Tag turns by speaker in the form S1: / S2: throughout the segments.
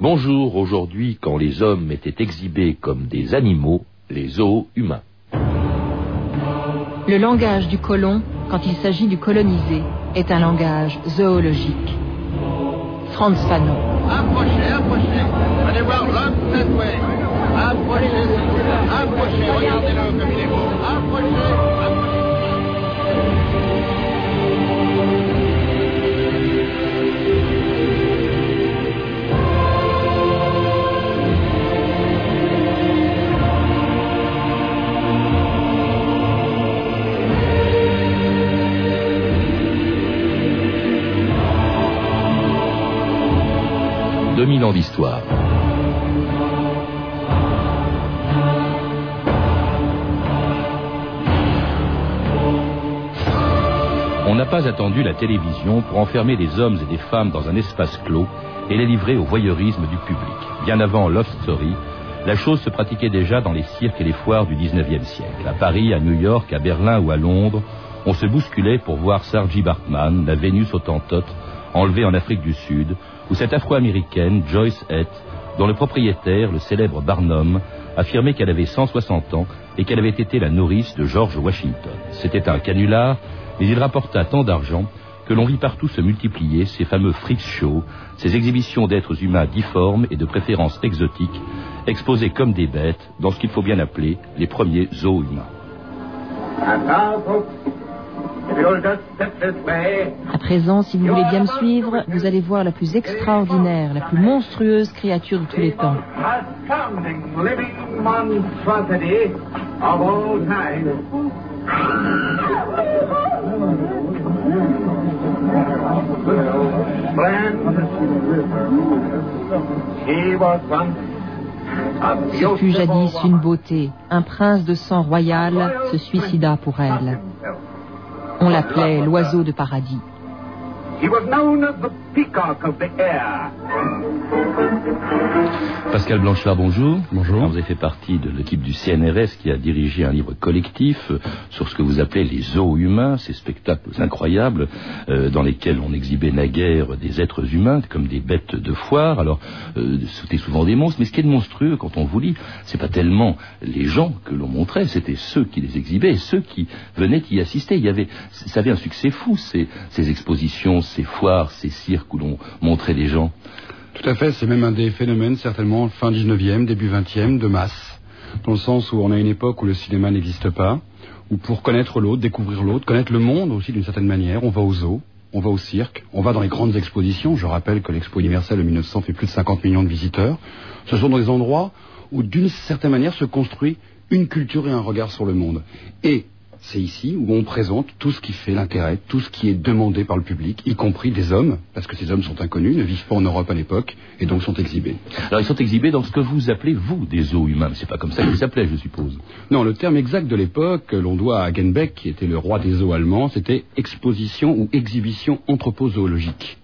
S1: Bonjour, aujourd'hui, quand les hommes étaient exhibés comme des animaux, les zoos humains.
S2: Le langage du colon, quand il s'agit du colonisé, est un langage zoologique. Franz Fanon.
S3: Approchez, approchez. Allez voir l'homme cette way. Approchez, approchez, regardez-le comme il est beau. Approchez, approchez.
S1: « 2000 ans d'histoire. On n'a pas attendu la télévision pour enfermer des hommes et des femmes dans un espace clos et les livrer au voyeurisme du public. Bien avant Love Story, la chose se pratiquait déjà dans les cirques et les foires du 19e siècle. À Paris, à New York, à Berlin ou à Londres, on se bousculait pour voir Sarji Bartman, la Vénus autantote, enlevée en Afrique du Sud, ou cette afro-américaine, Joyce Hett, dont le propriétaire, le célèbre Barnum, affirmait qu'elle avait 160 ans et qu'elle avait été la nourrice de George Washington. C'était un canular, mais il rapporta tant d'argent que l'on vit partout se multiplier ces fameux freak shows, ces exhibitions d'êtres humains difformes et de préférence exotiques, exposés comme des bêtes dans ce qu'il faut bien appeler les premiers zoos humains.
S2: À présent, si vous voulez bien me suivre, vous allez voir la plus extraordinaire, la plus monstrueuse créature de tous les temps. Ce fut jadis une beauté. Un prince de sang royal se suicida pour elle. On l'appelait l'oiseau de paradis.
S3: He was known as the peacock of the air.
S1: Pascal Blanchard, bonjour.
S4: Bonjour.
S1: Alors, vous avez fait partie de l'équipe du CNRS qui a dirigé un livre collectif euh, sur ce que vous appelez les zoos humains, ces spectacles incroyables euh, dans lesquels on exhibait naguère des êtres humains comme des bêtes de foire. Alors, euh, c'était souvent des monstres, mais ce qui est de monstrueux quand on vous lit, c'est pas tellement les gens que l'on montrait, c'était ceux qui les exhibaient et ceux qui venaient y assister. Il y avait, ça avait un succès fou ces, ces expositions, ces foires, ces cirques où l'on montrait des gens.
S4: Tout à fait, c'est même un des phénomènes certainement fin 19e, début 20e, de masse, dans le sens où on a une époque où le cinéma n'existe pas, où pour connaître l'autre, découvrir l'autre, connaître le monde aussi d'une certaine manière, on va au zoo, on va au cirque, on va dans les grandes expositions. Je rappelle que l'Expo universelle de 1900 fait plus de 50 millions de visiteurs. Ce sont des endroits où d'une certaine manière se construit une culture et un regard sur le monde. Et c'est ici où on présente tout ce qui fait l'intérêt, tout ce qui est demandé par le public, y compris des hommes, parce que ces hommes sont inconnus, ne vivent pas en Europe à l'époque, et donc sont exhibés.
S1: Alors ils sont exhibés dans ce que vous appelez, vous, des zoos humains. Mais c'est pas comme ça qu'ils s'appelaient, je suppose.
S4: Non, le terme exact de l'époque, l'on doit à Genbeck, qui était le roi des zoos allemands, c'était exposition ou exhibition anthropozoologique.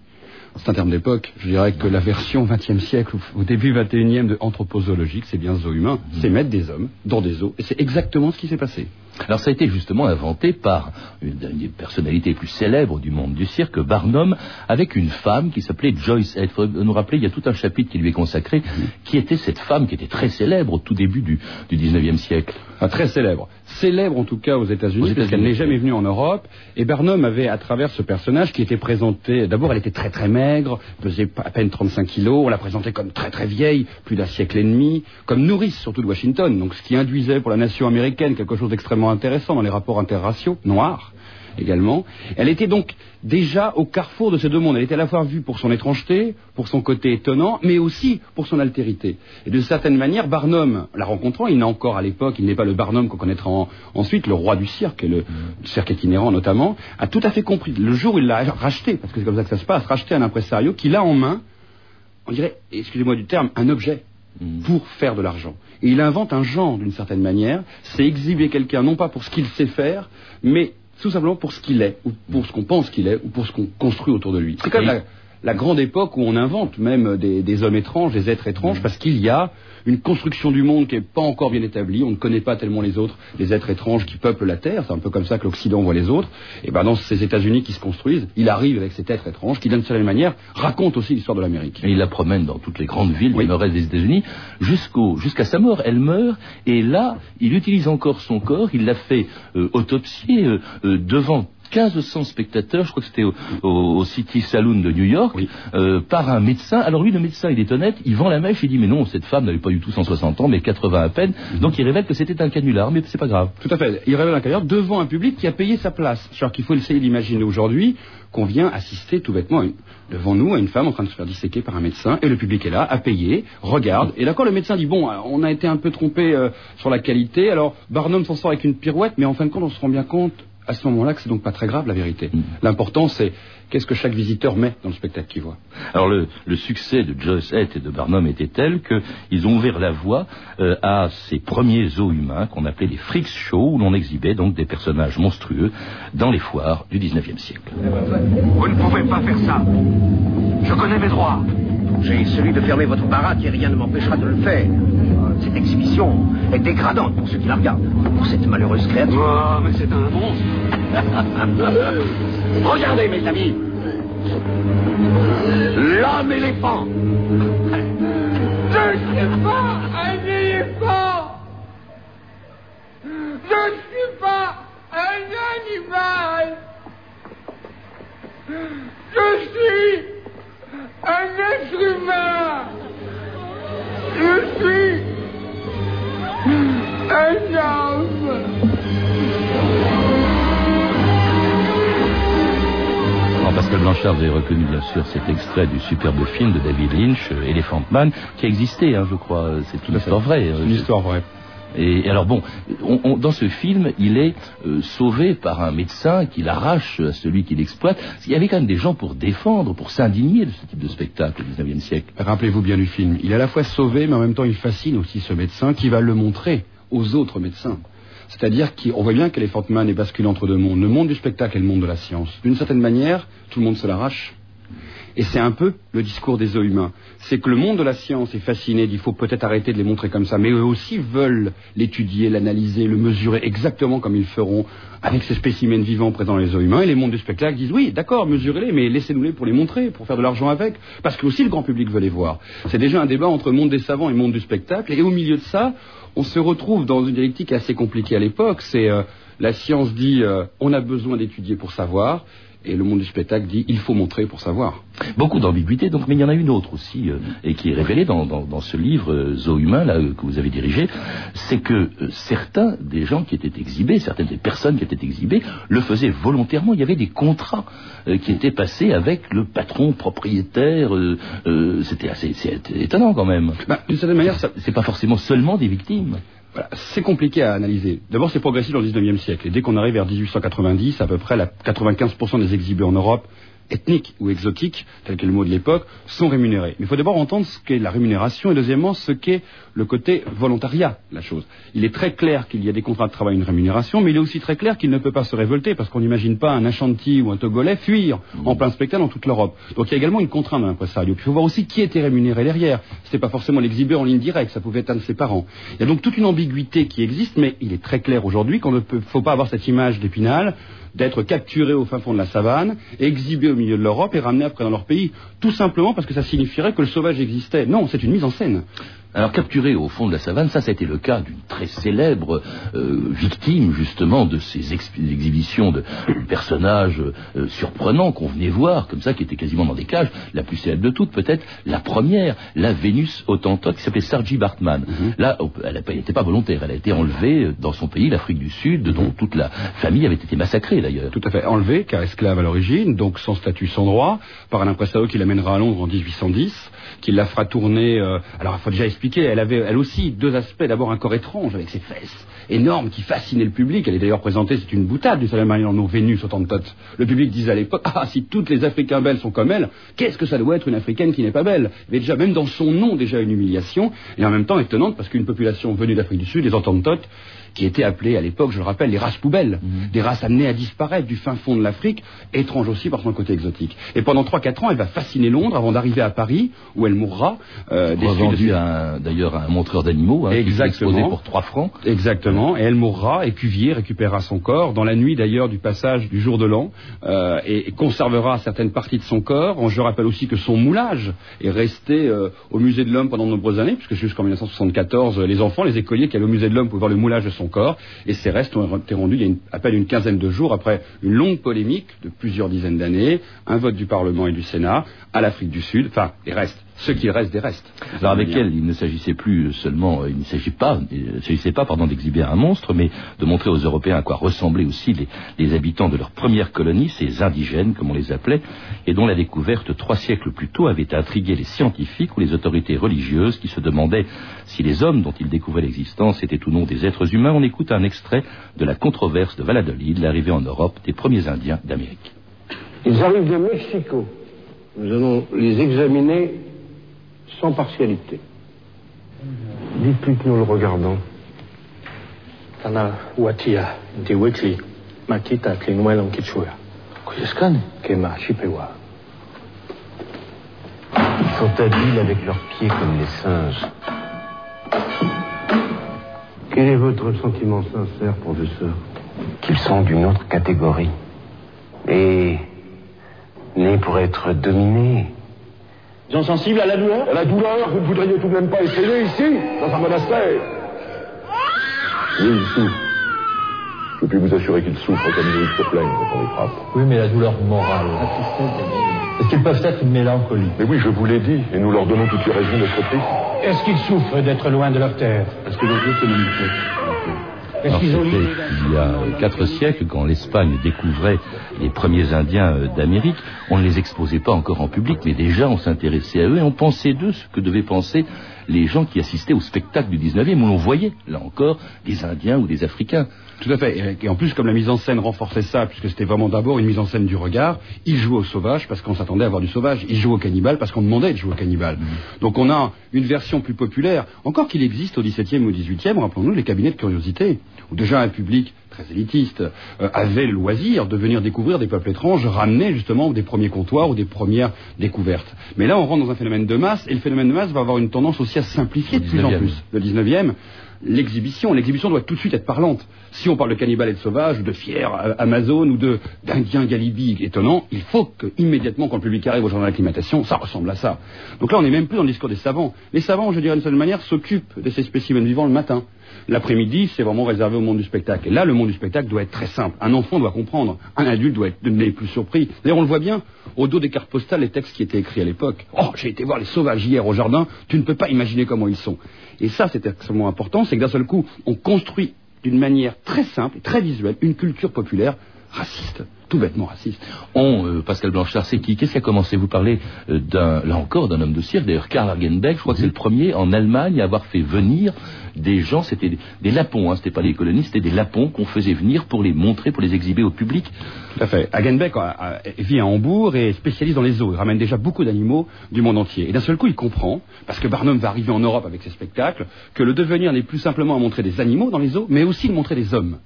S4: C'est un terme d'époque. Je dirais que la version 20e siècle ou au début 21e de anthropozoologique, c'est bien zoo humain, c'est mettre des hommes dans des zoos, et c'est exactement ce qui s'est passé.
S1: Alors ça a été justement inventé par une des personnalités les plus célèbres du monde du cirque, Barnum, avec une femme qui s'appelait Joyce Head. Il faut nous rappeler, il y a tout un chapitre qui lui est consacré, qui était cette femme qui était très célèbre au tout début du, du 19e siècle?
S4: Très célèbre. Célèbre en tout cas aux États-Unis, parce
S1: États-Unis,
S4: qu'elle n'est jamais venue en Europe. Et Barnum avait, à travers ce personnage qui était présenté, d'abord elle était très très maigre, pesait à peine 35 kilos, on la présentait comme très très vieille, plus d'un siècle et demi, comme nourrice surtout de Washington, donc ce qui induisait pour la nation américaine quelque chose d'extrêmement intéressant dans les rapports interraciaux, noirs également. Elle était donc déjà au carrefour de ces deux mondes. Elle était à la fois vue pour son étrangeté, pour son côté étonnant, mais aussi pour son altérité. Et d'une certaine manière, Barnum, la rencontrant, il n'a encore à l'époque, il n'est pas le Barnum qu'on connaîtra en- ensuite, le roi du cirque, et le cirque itinérant notamment, a tout à fait compris. Le jour où il l'a racheté, parce que c'est comme ça que ça se passe, racheté un impresario qu'il a en main, on dirait, excusez-moi du terme, un objet
S1: Mm.
S4: pour faire de l'argent. Et il invente un genre d'une certaine manière, c'est exhiber quelqu'un non pas pour ce qu'il sait faire, mais tout simplement pour ce qu'il est, ou pour ce qu'on pense qu'il est, ou pour ce qu'on construit autour de lui. C'est la, la grande époque où on invente même des, des hommes étranges, des êtres étranges, parce qu'il y a une construction du monde qui n'est pas encore bien établie. On ne connaît pas tellement les autres, les êtres étranges qui peuplent la Terre. C'est un peu comme ça que l'Occident voit les autres. Et ben dans ces États-Unis qui se construisent, il arrive avec cet être étrange qui, d'une certaine manière, raconte aussi l'histoire de l'Amérique.
S1: Et il la promène dans toutes les grandes villes du nord-est des États-Unis jusqu'au jusqu'à sa mort. Elle meurt et là, il utilise encore son corps. Il l'a fait euh, autopsier euh, euh, devant 1500 spectateurs, je crois que c'était au, au- au City Saloon de New York,
S4: Oui.
S1: euh, par un médecin. Alors lui, le médecin, il est honnête, il vend la mèche, il dit mais non, cette femme n'avait pas du tout 160 ans, mais 80 à peine. Donc il révèle que c'était un canular, mais c'est pas grave.
S4: Tout à fait. Il révèle un carrière devant un public qui a payé sa place. C'est-à-dire qu'il faut essayer d'imaginer aujourd'hui qu'on vient assister tout bêtement une- devant nous à une femme en train de se faire disséquer par un médecin et le public est là, a payé, regarde. Et d'accord, le médecin dit bon, alors, on a été un peu trompé euh, sur la qualité. Alors Barnum s'en sort avec une pirouette, mais en fin de compte, on se rend bien compte à ce moment-là que c'est donc pas très grave la vérité.
S1: Mm.
S4: L'important c'est qu'est-ce que chaque visiteur met dans le spectacle qu'il voit.
S1: Alors le, le succès de Joyce Hett et de Barnum était tel qu'ils ont ouvert la voie euh, à ces premiers zoos humains qu'on appelait les freaks shows, où l'on exhibait donc des personnages monstrueux dans les foires du 19e siècle.
S5: Vous ne pouvez pas faire ça. Je connais mes droits.
S6: J'ai celui de fermer votre baraque et rien ne m'empêchera de le faire. Cette exhibition est dégradante pour ceux qui la regardent. Pour cette malheureuse créature.
S5: Oh, mais c'est un monstre.
S6: Regardez, mes amis. L'homme éléphant.
S5: Je ne suis pas un éléphant. Je ne suis pas un animal. Je suis
S1: Vous avez reconnu bien sûr cet extrait du superbe film de David Lynch, euh, Elephant Man, qui a existé, hein, je crois. euh, C'est une histoire vraie.
S4: C'est
S1: euh,
S4: une histoire vraie.
S1: Et, et alors bon, on- on- dans ce film, il est euh, sauvé par un médecin qui l'arrache à celui qui l'exploite. Il y avait quand même des gens pour défendre, pour s'indigner de ce type de spectacle au 19e siècle.
S4: Rappelez-vous bien du film. Il est à la fois sauvé, mais en même temps, il fascine aussi ce médecin qui va le montrer aux autres médecins. C'est-à-dire qu'on voit bien qu'Elephant Man est basculé entre deux mondes, le monde du spectacle et le monde de la science. D'une certaine manière, tout le monde se l'arrache. Et c'est un peu le discours des œufs humains. C'est que le monde de la science est fasciné, il faut peut-être arrêter de les montrer comme ça, mais eux aussi veulent l'étudier, l'analyser, le mesurer exactement comme ils feront avec ces spécimens vivants présents dans les œufs humains. Et les mondes du spectacle disent oui, d'accord, mesurez-les, mais laissez-nous-les pour les montrer, pour faire de l'argent avec, parce que aussi le grand public veut les voir. C'est déjà un débat entre monde des savants et monde du spectacle, et au milieu de ça, on se retrouve dans une dialectique assez compliquée à l'époque. C'est euh, la science dit euh, on a besoin d'étudier pour savoir, et le monde du spectacle dit il faut montrer pour savoir.
S1: Beaucoup d'ambiguïté, donc, mais il y en a une autre aussi, euh, et qui est révélée dans, dans- dans ce livre euh, Zoo humain là, euh, que vous avez dirigé, c'est que euh, certains des gens qui étaient exhibés, certaines des personnes qui étaient exhibées, le faisaient volontairement. Il y avait des contrats qui étaient passés avec le patron propriétaire. C'était assez étonnant quand même.
S4: Bah, D'une certaine manière, ça,
S1: C'est pas forcément seulement des victimes.
S4: C'est compliqué à analyser. D'abord, c'est progressif dans le 19e siècle. Et dès qu'on arrive vers 1890, à peu près la 95% des exhibés en Europe, ethniques ou exotiques, tel qu'est le mot de l'époque, sont rémunérés. Mais il faut d'abord entendre ce qu'est la rémunération et deuxièmement ce qu'est le côté volontariat de la chose. Il est très clair qu'il y a des contrats de travail et une rémunération, mais il est aussi très clair qu'il ne peut pas se révolter parce qu'on n'imagine pas un Ashanti ou un Togolais fuir en plein spectacle dans toute l'Europe. Donc il y a également une contrainte dans l'impresario. Puis il faut voir aussi qui était rémunéré derrière. C'était pas forcément l'exhibeur en ligne directe, ça pouvait être un de ses parents. Il y a donc toute une ambiguïté qui existe, mais il est très clair aujourd'hui qu'on ne peut, faut pas avoir cette image d'épinal d'être capturé au fin fond de la savane, exhibé au milieu de l'Europe et ramené après dans leur pays, tout simplement parce que ça signifierait que le sauvage existait. Non, c'est une mise en scène.
S1: Alors capturé au fond de la savane, ça, ça a été le cas d'une très célèbre euh, victime justement de ces ex- exhibitions de personnages euh, surprenants qu'on venait voir, comme ça, qui étaient quasiment dans des cages. La plus célèbre de toutes, peut-être la première, la Vénus Autantote, qui s'appelait Sarji Bartman. Là, on peut- elle n'était pas volontaire, elle a été enlevée euh, dans son pays, l'Afrique du Sud, dont toute la famille avait été massacrée d'ailleurs.
S4: Tout à fait enlevé, car esclave à l'origine, donc sans statut, sans droit, par un impresario qui l'amènera à Londres en 1810, qui la fera tourner. euh, alors, il faut déjà elle avait aussi deux aspects. D'abord un corps étrange avec ses fesses énormes qui fascinaient le public. Elle est d'ailleurs présentée, c'est une boutade du certaine manière nos Vénus Autantotes. Le public disait à l'époque, ah si toutes les Africains belles sont comme elle, qu'est-ce que ça doit être une Africaine qui n'est pas belle? Il y avait déjà même dans son nom déjà une humiliation et en même temps étonnante parce qu'une population venue d'Afrique du Sud, les Autantotes, qui étaient appelées à l'époque, je le rappelle, les races poubelles,
S1: Mhm.
S4: des races amenées à disparaître du fin fond de l'Afrique, étranges aussi par son côté exotique. Et pendant 3-4 ans, elle va fasciner Londres avant d'arriver à Paris, où elle mourra. euh, des suites de
S1: Revendu
S4: ses-
S1: à un- d'ailleurs à un montreur d'animaux, hein, exposé pour 3 francs.
S4: Exactement, et elle mourra, et Cuvier récupérera son corps dans la nuit d'ailleurs du passage du jour de l'an, euh, et, et conservera certaines parties de son corps. Je rappelle aussi que son moulage est resté euh, au musée de l'homme pendant de nombreuses années, puisque jusqu'en 1974, euh, les enfants, les écoliers qui allaient au musée de l'homme pouvaient voir le moulage de son et ces restes ont été rendus il y a à peine une quinzaine de jours après une longue polémique de plusieurs dizaines d'années, un vote du Parlement et du Sénat à l'Afrique du Sud, enfin, les restes, ce qu'il reste des restes.
S1: Alors avec elle, il ne s'agissait plus seulement, il ne s'agit pas, il ne s'agissait pas, pardon, d'exhiber un monstre, mais de montrer aux Européens à quoi ressemblaient aussi les, les habitants de leur première colonie, ces indigènes, comme on les appelait, et dont la découverte trois siècles plus tôt avait intrigué les scientifiques ou les autorités religieuses qui se demandaient si les hommes dont ils découvraient l'existence étaient ou non des êtres humains. On écoute un extrait de la controverse de Valladolid, l'arrivée en Europe des premiers Indiens d'Amérique.
S7: Ils arrivent de Mexico. Nous allons les examiner sans partialité. Dites-lui que nous le regardons.
S8: Tana watia di wikli makita klinwelon kichua. Kema chipewa.
S7: Ils sont habiles avec leurs pieds comme les singes. Quel est votre sentiment sincère, professeur Qu'ils sont d'une autre catégorie. Et nés pour être dominés.
S8: Ils sont sensibles à la douleur
S7: À la douleur, vous ne voudriez tout de même pas essayer ici, dans un monastère Oui, ils souffrent. Je puis vous assurer qu'ils souffrent comme nous, ils se plaignent quand on les frappe.
S8: Oui, mais la douleur morale. Est-ce qu'ils peuvent être une mélancolie
S7: Mais oui, je vous l'ai dit, et nous leur donnons toutes les raisons d'être tristes.
S8: Est-ce qu'ils souffrent d'être loin de leur terre
S7: Est-ce que l'on veut que
S1: Alors, c'était il y a quatre siècles, quand l'Espagne découvrait les premiers Indiens euh, d'Amérique, on ne les exposait pas encore en public, mais déjà on s'intéressait à eux et on pensait d'eux ce que devaient penser les gens qui assistaient au spectacle du 19e, où l'on voyait, là encore, des Indiens ou des Africains.
S4: Tout à fait. Et, en plus, comme la mise en scène renforçait ça, puisque c'était vraiment d'abord une mise en scène du regard, il jouait au sauvage parce qu'on s'attendait à voir du sauvage. Il jouait au cannibale parce qu'on demandait de jouer au cannibale. Donc on a une version plus populaire. Encore qu'il existe au XVIIe ou au XVIIIe, rappelons-nous les cabinets de curiosité, où déjà un public très élitiste euh, avait le loisir de venir découvrir des peuples étranges, ramener justement des premiers comptoirs ou des premières découvertes. Mais là, on rentre dans un phénomène de masse, et le phénomène de masse va avoir une tendance aussi à simplifier de plus en
S1: 19e.
S4: plus. Le 19e, l'exhibition. L'exhibition doit tout de suite être parlante. Si on parle de cannibales et de sauvages, ou de fiers euh, amazones, ou de d'indiens galibi étonnants, il faut que immédiatement, quand le public arrive au journal d'acclimatation, ça ressemble à ça. Donc là, on n'est même plus dans le discours des savants. Les savants, je dirais d'une certaine manière, s'occupent de ces spécimens vivants le matin. L'après-midi, c'est vraiment réservé au monde du spectacle. Et là, le monde du spectacle doit être très simple. Un enfant doit comprendre. Un adulte doit être n'est plus surpris. D'ailleurs, on le voit bien au dos des cartes postales, les textes qui étaient écrits à l'époque. Oh, j'ai été voir les sauvages hier au jardin. Tu ne peux pas imaginer comment ils sont. Et ça, c'est extrêmement important. C'est que d'un seul coup, on construit d'une manière très simple et très visuelle une culture populaire raciste. Tout bêtement raciste.
S1: On, euh, Pascal Blanchard, c'est qui? Qu'est-ce qui a commencé? Vous parlez euh, d'un, là encore, d'un homme de cirque. D'ailleurs, Karl Argenbeck, je crois que c'est le premier en Allemagne à avoir fait venir des gens, c'était des, des lapons, hein, c'était pas les colonistes, c'était des lapons qu'on faisait venir pour les montrer, pour les exhiber au public.
S4: Tout à fait. Hagenbeck a- vit à Hambourg et est spécialiste dans les zoos. Il ramène déjà beaucoup d'animaux du monde entier. Et d'un seul coup, il comprend, parce que Barnum va arriver en Europe avec ses spectacles, que le devenir n'est plus simplement à montrer des animaux dans les zoos, mais aussi de montrer des hommes.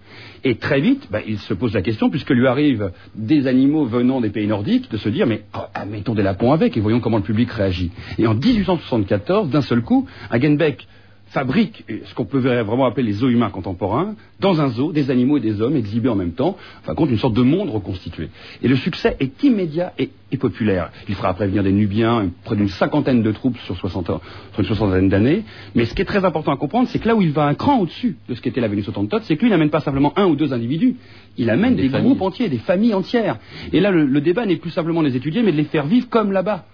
S4: Et très vite, bah, il se pose la question, puisque lui arrivent des animaux venant des pays nordiques, de se dire, mais oh, mettons des lapons avec et voyons comment le public réagit. Et en 1874, d'un seul coup, Hagenbeck fabrique ce qu'on peut vraiment appeler les zoos humains contemporains, dans un zoo, des animaux et des hommes exhibés en même temps, enfin compte une sorte de monde reconstitué. Et le succès est immédiat et, et populaire. Il fera après venir des Nubiens, près d'une cinquantaine de troupes sur, 60 ans- sur une soixantaine d'années. Mais ce qui est très important à comprendre, c'est que là où il va un cran au-dessus de ce qu'était la Vénus Autantote, c'est que lui n'amène pas simplement un ou deux individus, il amène
S1: Des
S4: groupes entiers, des familles entières. Et là, le, le débat n'est plus simplement de les étudier, mais de les faire vivre comme là-bas.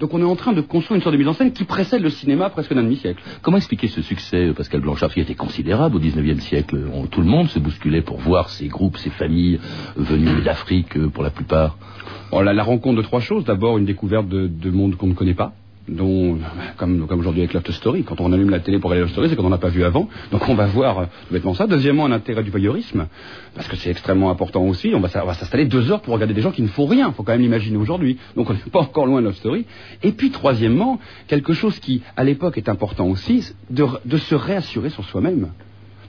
S4: Donc on est en train de construire une sorte de mise en scène qui précède le cinéma presque d'un demi-siècle.
S1: Comment expliquer ce succès, euh, Pascal Blanchard, qui était considérable au XIXe siècle On- Tout le monde se bousculait pour voir ces groupes, ces familles euh, venues d'Afrique euh, pour la plupart?
S4: Bon, la, la rencontre de trois choses. D'abord, une découverte de, de monde qu'on ne connaît pas. Dont, comme, aujourd'hui avec Love Story, quand on allume la télé pour regarder Love Story, c'est qu'on n'en a pas vu avant, donc on va voir euh, bêtement ça. Deuxièmement, un intérêt du voyeurisme, parce que c'est extrêmement important aussi, on va, s'installer deux heures pour regarder des gens qui ne font rien, faut quand même l'imaginer aujourd'hui, donc on n'est pas encore loin de Love Story. Et puis troisièmement, quelque chose qui, à l'époque, est important aussi, de se réassurer sur soi-même.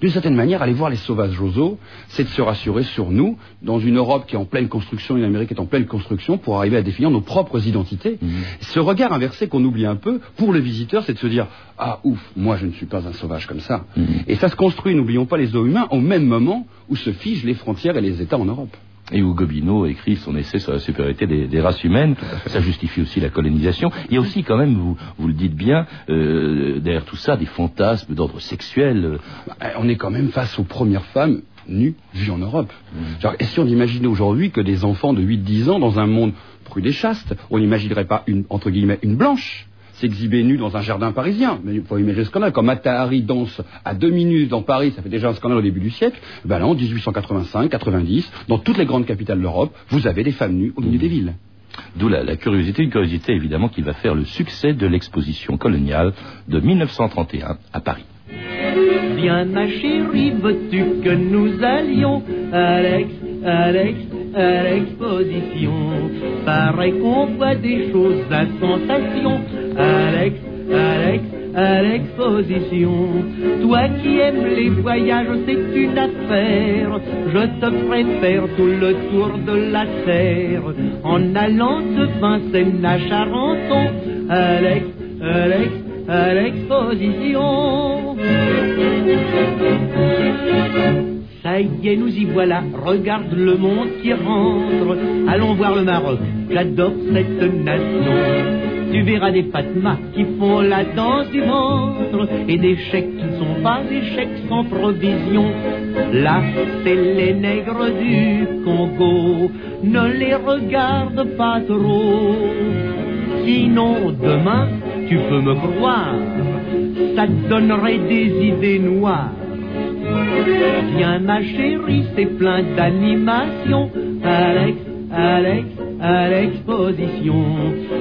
S4: D'une certaine manière, aller voir les sauvages Joso, c'est de se rassurer sur nous, dans une Europe qui est en pleine construction, une Amérique qui est en pleine construction, pour arriver à définir nos propres identités. Ce regard inversé qu'on oublie un peu, pour le visiteur, c'est de se dire Ah, ouf, moi je ne suis pas un sauvage comme ça. Et ça se construit, n'oublions pas les zoos humains, au même moment où se figent les frontières et les États en Europe.
S1: Et où Gobineau écrit son essai sur la supériorité des, des races humaines, ça justifie aussi la colonisation. Il y a aussi quand même, vous, vous le dites bien, euh, derrière tout ça, des fantasmes d'ordre sexuel.
S4: Eh, On est quand même face aux premières femmes nues vues en Europe. Genre, Est-ce qu'on imagine aujourd'hui que des enfants de 8-10 ans, dans un monde prude et chaste, on n'imaginerait pas une, entre guillemets, une blanche s'exhiber nue dans un jardin parisien. Mais il faut imaginer le scandale. Quand Matahari danse à deux minutes dans Paris, ça fait déjà un scandale au début du siècle. Ben là, en 1885, 90, dans toutes les grandes capitales d'Europe, vous avez des femmes nues au milieu des villes.
S1: D'où la, la curiosité, une curiosité évidemment qui va faire le succès de l'exposition coloniale de 1931 à Paris.
S9: Viens ma chérie, veux-tu que nous allions Alex, Alex, à l'exposition? Paraît qu'on voit des choses à sensation Alex, Alex, à l'exposition Toi qui aimes les voyages, c'est une affaire. Je te faire tout le tour de la terre. En allant de Vincennes à Charenton. Alex, Alex, à l'exposition ça y est, nous y voilà, regarde le monde qui rentre. Allons voir le Maroc, j'adore cette nation. Tu verras des Fatmas qui font la danse du ventre et des chèques qui ne sont pas des chèques sans provision. Là, c'est les nègres du Congo, ne les regarde pas trop. Sinon, demain, tu peux me croire, ça te donnerait des idées noires. Viens ma chérie, c'est plein d'animation. Alex, Alex, à l'exposition.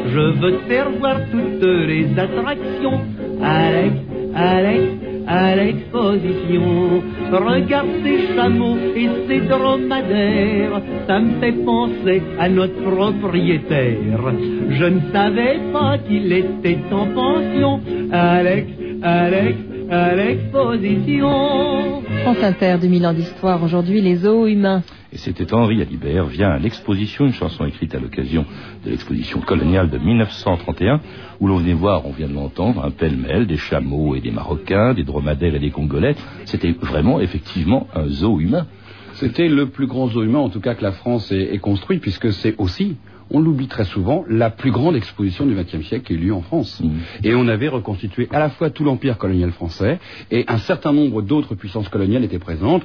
S9: Je veux te faire voir toutes les attractions. Alex, Alex, à l'exposition. Regarde ces chameaux et ces dromadaires. Ça me fait penser à notre propriétaire. Je ne savais pas qu'il était en pension. Alex, Alex, à l'exposition.
S2: France Inter, 2000 ans d'histoire. Aujourd'hui, les zoos humains.
S1: Et c'était Henri Alibert vient à l'exposition, une chanson écrite à l'occasion de l'exposition coloniale de 1931, où l'on venait voir, on vient de l'entendre, un pêle-mêle des chameaux et des Marocains, des dromadaires et des Congolais. C'était vraiment, effectivement, un zoo humain.
S4: C'était le plus grand zoo humain, en tout cas, que la France ait, ait construit, puisque c'est aussi, on l'oublie très souvent, la plus grande exposition du XXe siècle qui a eu lieu en France. Et on avait reconstitué à la fois tout l'empire colonial français, et un certain nombre d'autres puissances coloniales étaient présentes.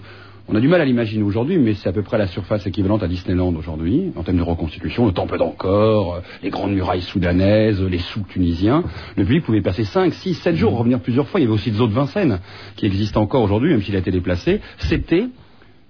S4: On a du mal à l'imaginer aujourd'hui, mais c'est à peu près la surface équivalente à Disneyland aujourd'hui, en termes de reconstitution, le temple d'Angkor, euh, les grandes murailles soudanaises, les souks tunisiens. Le public pouvait passer 5, 6, 7 jours, revenir plusieurs fois. Il y avait aussi le zoo de Vincennes, qui existe encore aujourd'hui, même s'il a été déplacé. C'était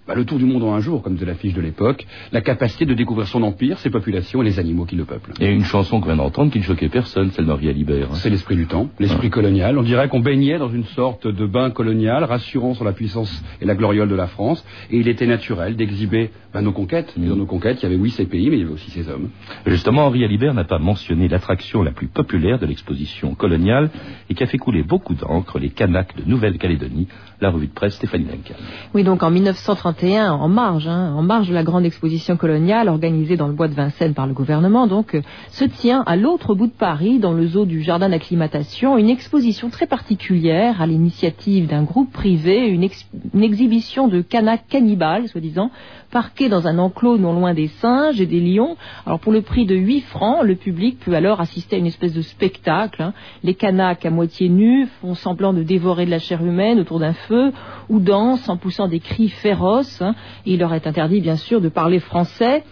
S4: bah, le tour du monde en un jour, comme de l'affiche de l'époque, la capacité de découvrir son empire, ses populations et les animaux qui le peuplent.
S1: Et une chanson qu'on vient d'entendre qui ne choquait personne, celle d'Henri Alibert. hein.
S4: C'est l'esprit du temps, l'esprit colonial. On dirait qu'on baignait dans une sorte de bain colonial, rassurant sur la puissance et la gloriole de la France. Et il était naturel d'exhiber bah, nos conquêtes. Et dans nos conquêtes, il y avait oui ces pays, mais il y avait aussi ces hommes.
S1: Justement, Henri Alibert n'a pas mentionné l'attraction la plus populaire de l'exposition coloniale et qui a fait couler beaucoup d'encre, les Kanaks de Nouvelle-Calédonie, la revue de presse Stéphanie Duncan.
S2: Oui, donc en 1931, en marge, hein, en marge de la grande exposition coloniale organisée dans le bois de Vincennes par le gouvernement, donc, euh, se tient à l'autre bout de Paris, dans le zoo du jardin d'acclimatation, une exposition très particulière à l'initiative d'un groupe privé, une, ex- exhibition de Kanaks cannibales, soi-disant, parqués dans un enclos non loin des singes et des lions. Alors pour le prix de 8 francs, le public peut alors assister à une espèce de spectacle. hein. Les Kanaks à moitié nus font semblant de dévorer de la chair humaine autour d'un feu ou dansent en poussant des cris féroces. Il leur est interdit bien sûr de parler français.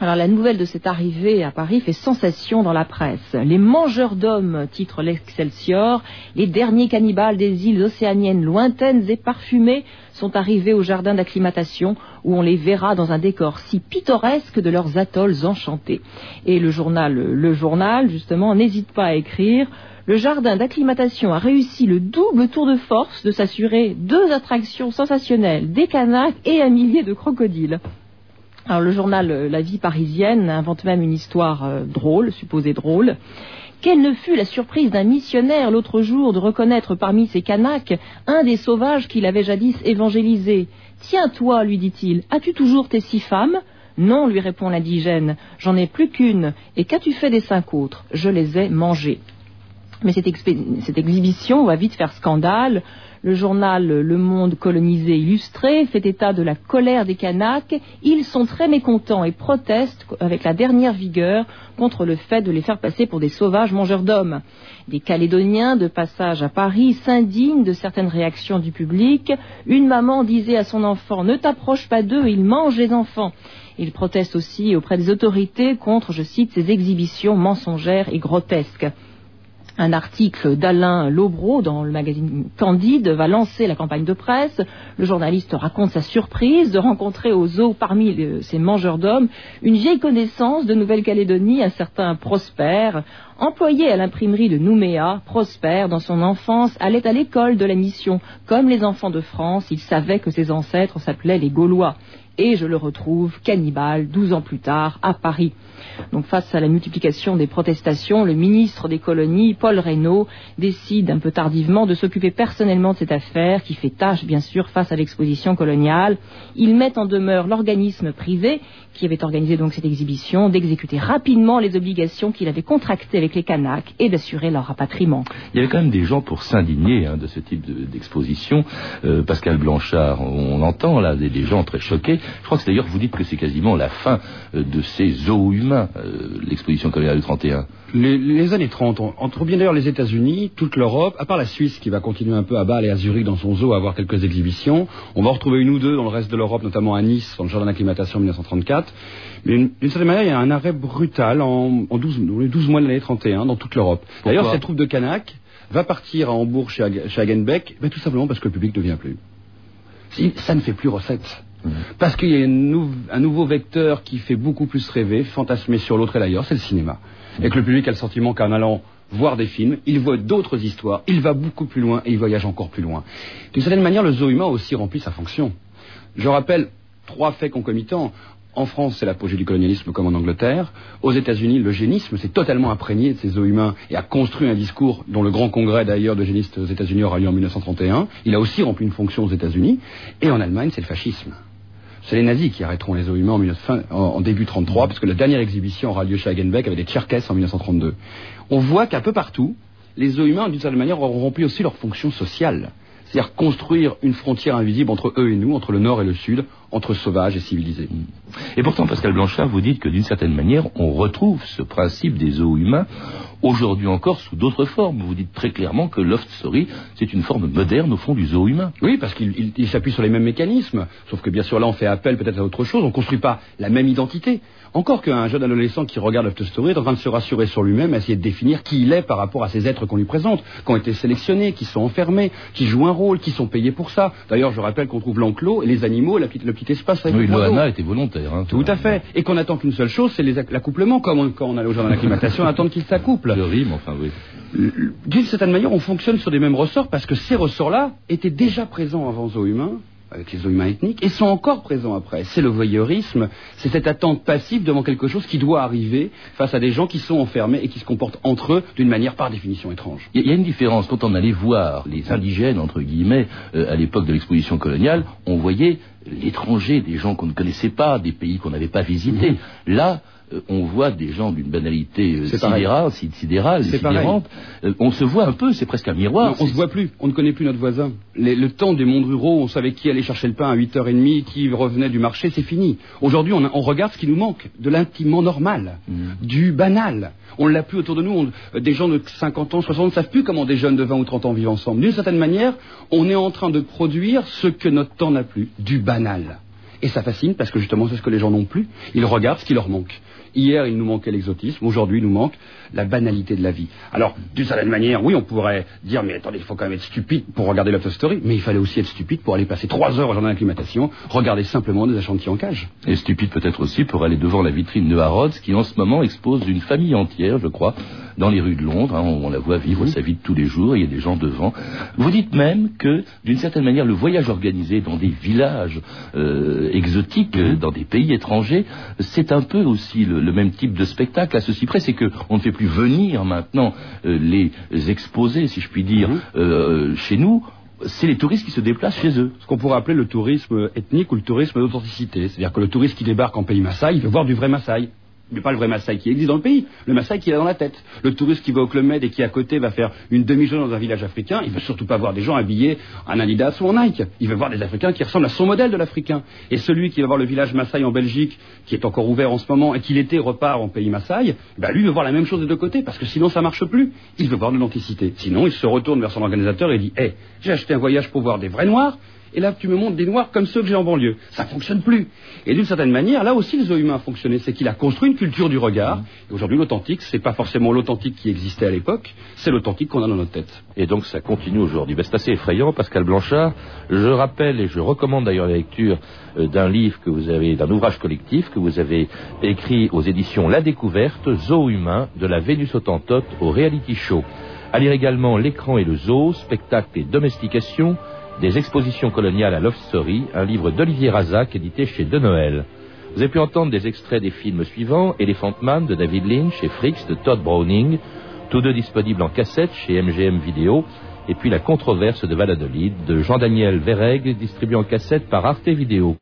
S2: Alors la nouvelle de cette arrivée à Paris fait sensation dans la presse. Les mangeurs d'hommes, titre l'Excelsior, les derniers cannibales des îles océaniennes lointaines et parfumées sont arrivés au jardin d'acclimatation où on les verra dans un décor si pittoresque de leurs atolls enchantés. Et le journal Le Journal, justement, n'hésite pas à écrire le jardin d'acclimatation a réussi le double tour de force de s'assurer deux attractions sensationnelles, des canaques et un millier de crocodiles. Alors le journal euh, La Vie parisienne invente même une histoire euh, drôle, supposée drôle. Quelle ne fut la surprise d'un missionnaire l'autre jour de reconnaître parmi ces canaques un des sauvages qu'il avait jadis évangélisé? Tiens toi, lui dit-il, as-tu toujours tes six femmes? Non, lui répond l'indigène, j'en ai plus qu'une, et qu'as-tu fait des cinq autres? Je les ai mangées. Mais cette, exhibition va vite faire scandale. Le journal Le Monde colonisé illustré fait état de la colère des Kanaks. Ils sont très mécontents et protestent avec la dernière vigueur contre le fait de les faire passer pour des sauvages mangeurs d'hommes. Des Calédoniens de passage à Paris s'indignent de certaines réactions du public. Une maman disait à son enfant Ne t'approche pas d'eux, ils mangent les enfants. Ils protestent aussi auprès des autorités contre, je cite, ces exhibitions mensongères et grotesques un article d'Alain Lobreau dans le magazine Candide va lancer la campagne de presse. Le journaliste raconte sa surprise de rencontrer aux eaux parmi ces mangeurs d'hommes une vieille connaissance de Nouvelle-Calédonie, un certain Prosper, employé à l'imprimerie de Nouméa. Prosper, dans son enfance, allait à l'école de la mission. Comme les enfants de France, il savait que ses ancêtres s'appelaient les Gaulois. Et je le retrouve cannibale, douze ans plus tard, à Paris. Donc face à la multiplication des protestations, le ministre des colonies, Paul Reynaud, décide un peu tardivement de s'occuper personnellement de cette affaire qui fait tâche bien sûr face à l'exposition coloniale. Il met en demeure l'organisme privé qui avait organisé donc cette exhibition d'exécuter rapidement les obligations qu'il avait contractées avec les Kanaks et d'assurer leur rapatriement.
S1: Il y avait quand même des gens pour s'indigner hein, de ce type d'exposition. Euh, Pascal Blanchard, on, entend là des, gens très choqués. Je crois que d'ailleurs vous dites que c'est quasiment la fin euh, de ces zoos humains euh, l'exposition coloniale du 31
S4: les, années 30, entre bien d'ailleurs les États-Unis, toute l'Europe, à part la Suisse qui va continuer un peu à Bâle et à Zurich dans son zoo à avoir quelques exhibitions, on va en retrouver une ou deux dans le reste de l'Europe, notamment à Nice, dans le jardin d'acclimatation en 1934. Mais d'une certaine manière, il y a un arrêt brutal en, en 12, dans les 12 mois de l'année 31 dans toute l'Europe. D'ailleurs, cette troupe de Kanak va partir à Hambourg chez, Hagenbeck, ben, tout simplement parce que le public ne vient plus. Ça ne fait plus recette. Parce qu'il y a un nouveau vecteur qui fait beaucoup plus rêver, fantasmer sur l'autre et l'ailleurs, c'est le cinéma. Et que le public a le sentiment qu'en allant voir des films, il voit d'autres histoires, il va beaucoup plus loin et il voyage encore plus loin. D'une certaine manière, le zoo humain aussi rempli sa fonction. Je rappelle trois faits concomitants. En France, c'est l'apogée du colonialisme comme en Angleterre. Aux États-Unis, l'eugénisme s'est totalement imprégné de ces zoos humains et a construit un discours dont le grand congrès d'ailleurs d'eugénistes aux États-Unis aura lieu en 1931. Il a aussi rempli une fonction aux États-Unis. Et en Allemagne, c'est le fascisme. C'est les nazis qui arrêteront les eaux humains en, début 33, parce que la dernière exhibition aura lieu chez Hagenbeck avec des Tcherkesses en 1932. On voit qu'un peu partout, les eaux humains, d'une certaine manière, auront rempli aussi leur fonction sociale. C'est-à-dire construire une frontière invisible entre eux et nous, entre le nord et le sud, entre sauvages et civilisés.
S1: Et pourtant, Pascal Blanchard, vous dites que d'une certaine manière, on retrouve ce principe des eaux humains aujourd'hui encore sous d'autres formes. Vous dites très clairement que Loft Story, c'est une forme moderne au fond du zoo humain.
S4: Oui, parce qu'il s'appuie sur les mêmes mécanismes. Sauf que bien sûr là, on fait appel peut-être à autre chose. On ne construit pas la même identité. Encore qu'un jeune adolescent qui regarde Loft Story est en train de se rassurer sur lui-même, essayer de définir qui il est par rapport à ces êtres qu'on lui présente, qui ont été sélectionnés, qui sont enfermés, qui jouent un rôle, qui sont payés pour ça. D'ailleurs, je rappelle qu'on trouve l'enclos et les animaux, le petit espace
S1: avec Oui, Loana était volontaire. Hein,
S4: tout à fait. Et qu'on attend qu'une seule chose, c'est l'accouplement. Comme quand on allait au jardin d'acclimatation, on attend qu'ils s'accouplent.
S1: Le rime, enfin, oui.
S4: D'une certaine manière, on fonctionne sur des mêmes ressorts parce que ces ressorts-là étaient déjà présents avant Zoo Humain avec les humains ethniques, et sont encore présents après. C'est le voyeurisme, c'est cette attente passive devant quelque chose qui doit arriver face à des gens qui sont enfermés et qui se comportent entre eux d'une manière par définition étrange.
S1: Il y a une différence. Quand on allait voir les indigènes, entre guillemets, euh, à l'époque de l'exposition coloniale, on voyait l'étranger, des gens qu'on ne connaissait pas, des pays qu'on n'avait pas visités. Mhm. Là, on voit des gens d'une banalité euh, sidérale, sidérale sidérante. Euh, on se voit un peu, c'est presque un miroir.
S4: on se voit plus, on ne connaît plus notre voisin. le temps des mondes ruraux, on savait qui allait chercher le pain à 8h30, qui revenait du marché, c'est fini. Aujourd'hui, on, regarde ce qui nous manque, de l'intimement normal, mm. du banal. On ne l'a plus autour de nous. des gens de 50 ans, 60 ne savent plus comment des jeunes de 20 ou 30 ans vivent ensemble. D'une certaine manière, on est en train de produire ce que notre temps n'a plus, du banal. Et ça fascine parce que justement, c'est ce que les gens n'ont plus. Ils regardent ce qui leur manque. Hier, il nous manquait l'exotisme. Aujourd'hui, il nous manque la banalité de la vie. Alors, d'une certaine manière, oui, on pourrait dire, mais attendez, il faut quand même être stupide pour regarder Love Story. Mais il fallait aussi être stupide pour aller passer trois heures au jardin d'acclimatation, regarder simplement des échantillons en cage.
S1: Et stupide peut-être aussi pour aller devant la vitrine de Harrods, qui en ce moment expose une famille entière, je crois, dans les rues de Londres. hein. on, on la voit vivre sa vie de tous les jours, il y a des gens devant. Vous dites même que, d'une certaine manière, le voyage organisé dans des villages euh, exotiques, dans des pays étrangers, c'est un peu aussi le, le même type de spectacle. À ceci près, c'est qu'on ne fait plus venir maintenant euh, les exposés, si je puis dire, euh, chez nous. C'est les touristes qui se déplacent chez eux.
S4: Ce qu'on pourrait appeler le tourisme ethnique ou le tourisme d'authenticité. C'est-à-dire que le touriste qui débarque en pays Maasai, il veut voir du vrai Maasai. Mais pas le vrai Maasai qui existe dans le pays, le Maasai qui est dans la tête. Le touriste qui va au Club Med et qui à côté va faire une demi-journée dans un village africain, il veut surtout pas voir des gens habillés en Adidas ou en Nike. Il veut voir des Africains qui ressemblent à son modèle de l'Africain. Et celui qui va voir le village Maasai en Belgique, qui est encore ouvert en ce moment et qui l'été repart en pays Maasai, bah lui veut voir la même chose des deux côtés parce que sinon ça marche plus. Il veut voir de l'authenticité. Sinon il se retourne vers son organisateur et dit, hé, j'ai acheté un voyage pour voir des vrais noirs et là tu me montres des noirs comme ceux que j'ai en banlieue. Ça fonctionne plus. Et d'une certaine manière, là aussi le zoo humain a fonctionné, c'est qu'il a construit une culture du regard. Et aujourd'hui, l'authentique, c'est pas forcément l'authentique qui existait à l'époque, c'est l'authentique qu'on a dans notre tête.
S1: Et donc ça continue aujourd'hui. Ben, c'est assez effrayant, Pascal Blanchard. Je rappelle et je recommande d'ailleurs la lecture euh, d'un livre que vous avez, d'un ouvrage collectif que vous avez écrit aux éditions La Découverte, Zoo humain, de la Vénus Autantote au reality show. À lire également L'écran et le zoo, spectacle et domestication, des expositions coloniales à Love Story, un livre d'Olivier Razac édité chez De Noël. Vous avez pu entendre des extraits des films suivants Elephant Man de David Lynch et Fricks de Todd Browning, tous deux disponibles en cassette chez MGM Vidéo, et puis La controverse de Valladolid de Jean-Daniel Verreg, distribué en cassette par Arte Vidéo.